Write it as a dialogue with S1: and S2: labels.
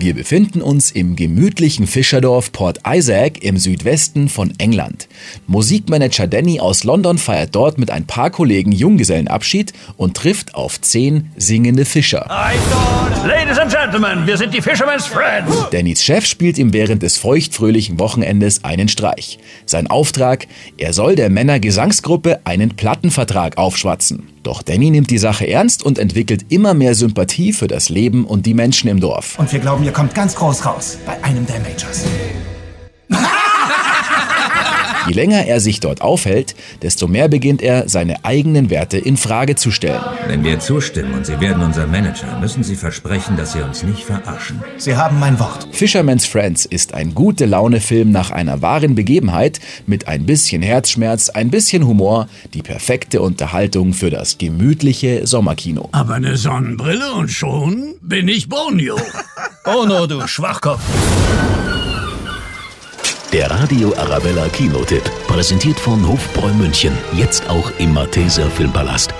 S1: Wir befinden uns im gemütlichen Fischerdorf Port Isaac im Südwesten von England. Musikmanager Danny aus London feiert dort mit ein paar Kollegen Junggesellenabschied und trifft auf zehn singende Fischer.
S2: Ladies and Gentlemen, wir sind die Fisherman's Friends.
S1: Dannys Chef spielt ihm während des feuchtfröhlichen Wochenendes einen Streich. Sein Auftrag, er soll der Männergesangsgruppe einen Plattenvertrag aufschwatzen. Doch Danny nimmt die Sache ernst und entwickelt immer mehr Sympathie für das Leben und die Menschen im Dorf.
S3: Und wir glauben, ihr kommt ganz groß raus bei einem der Majors.
S1: Je länger er sich dort aufhält, desto mehr beginnt er, seine eigenen Werte in Frage zu stellen.
S4: Wenn wir zustimmen und Sie werden unser Manager, müssen Sie versprechen, dass Sie uns nicht verarschen.
S3: Sie haben mein Wort.
S1: Fisherman's Friends ist ein gute Laune-Film nach einer wahren Begebenheit mit ein bisschen Herzschmerz, ein bisschen Humor, die perfekte Unterhaltung für das gemütliche Sommerkino.
S2: Aber eine Sonnenbrille und schon bin ich Bonio.
S3: Bono, du Schwachkopf.
S5: Der Radio Arabella Kinotipp, präsentiert von Hofbräu München. Jetzt auch im Malteser Filmpalast.